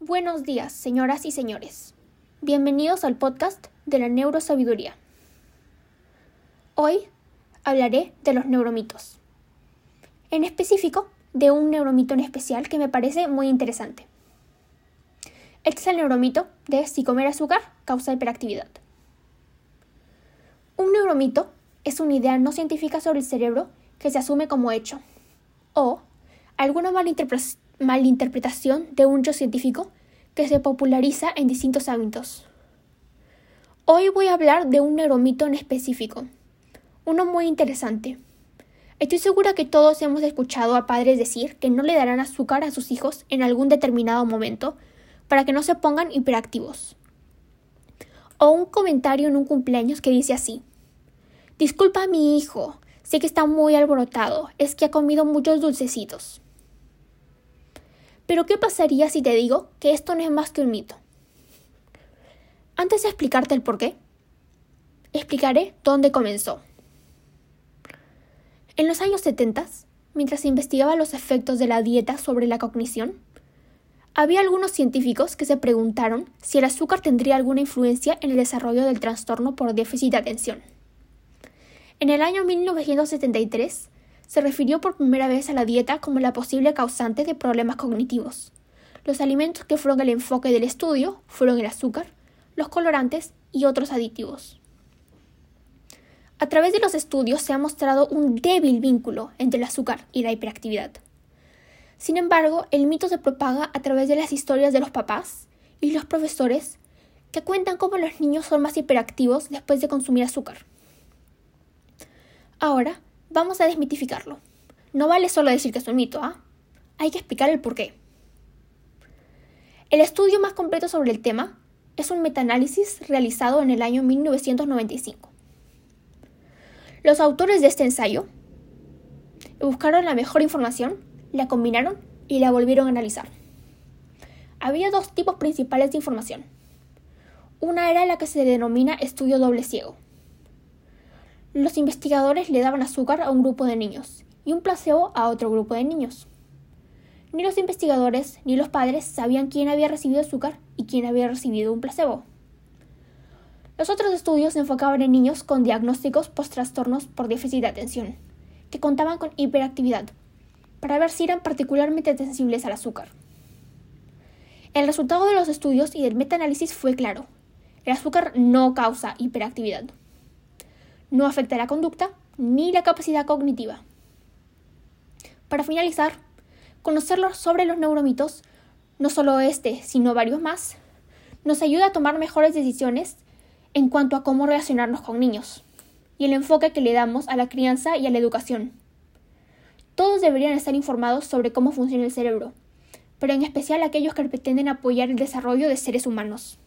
Buenos días, señoras y señores. Bienvenidos al podcast de la neurosabiduría. Hoy hablaré de los neuromitos. En específico, de un neuromito en especial que me parece muy interesante. Este es el neuromito de si comer azúcar causa hiperactividad. Un neuromito es una idea no científica sobre el cerebro que se asume como hecho, o alguna malinterpretación de un hecho científico que se populariza en distintos ámbitos. Hoy voy a hablar de un neuromito en específico, uno muy interesante. Estoy segura que todos hemos escuchado a padres decir que no le darán azúcar a sus hijos en algún determinado momento para que no se pongan hiperactivos. O un comentario en un cumpleaños que dice así Disculpa a mi hijo, sé que está muy alborotado, es que ha comido muchos dulcecitos. Pero ¿qué pasaría si te digo que esto no es más que un mito? Antes de explicarte el por qué, explicaré dónde comenzó. En los años 70, mientras investigaba los efectos de la dieta sobre la cognición, había algunos científicos que se preguntaron si el azúcar tendría alguna influencia en el desarrollo del trastorno por déficit de atención. En el año 1973 se refirió por primera vez a la dieta como la posible causante de problemas cognitivos. Los alimentos que fueron el enfoque del estudio fueron el azúcar, los colorantes y otros aditivos. A través de los estudios se ha mostrado un débil vínculo entre el azúcar y la hiperactividad. Sin embargo, el mito se propaga a través de las historias de los papás y los profesores que cuentan cómo los niños son más hiperactivos después de consumir azúcar. Ahora, vamos a desmitificarlo. No vale solo decir que es un mito, ¿ah? Hay que explicar el porqué. El estudio más completo sobre el tema es un metaanálisis realizado en el año 1995. Los autores de este ensayo buscaron la mejor información, la combinaron y la volvieron a analizar. Había dos tipos principales de información. Una era la que se denomina estudio doble ciego, los investigadores le daban azúcar a un grupo de niños y un placebo a otro grupo de niños. Ni los investigadores ni los padres sabían quién había recibido azúcar y quién había recibido un placebo. Los otros estudios se enfocaban en niños con diagnósticos post-trastornos por déficit de atención, que contaban con hiperactividad, para ver si eran particularmente sensibles al azúcar. El resultado de los estudios y del metaanálisis fue claro. El azúcar no causa hiperactividad no afecta la conducta ni la capacidad cognitiva. Para finalizar, conocerlo sobre los neuromitos, no solo este, sino varios más, nos ayuda a tomar mejores decisiones en cuanto a cómo relacionarnos con niños y el enfoque que le damos a la crianza y a la educación. Todos deberían estar informados sobre cómo funciona el cerebro, pero en especial aquellos que pretenden apoyar el desarrollo de seres humanos.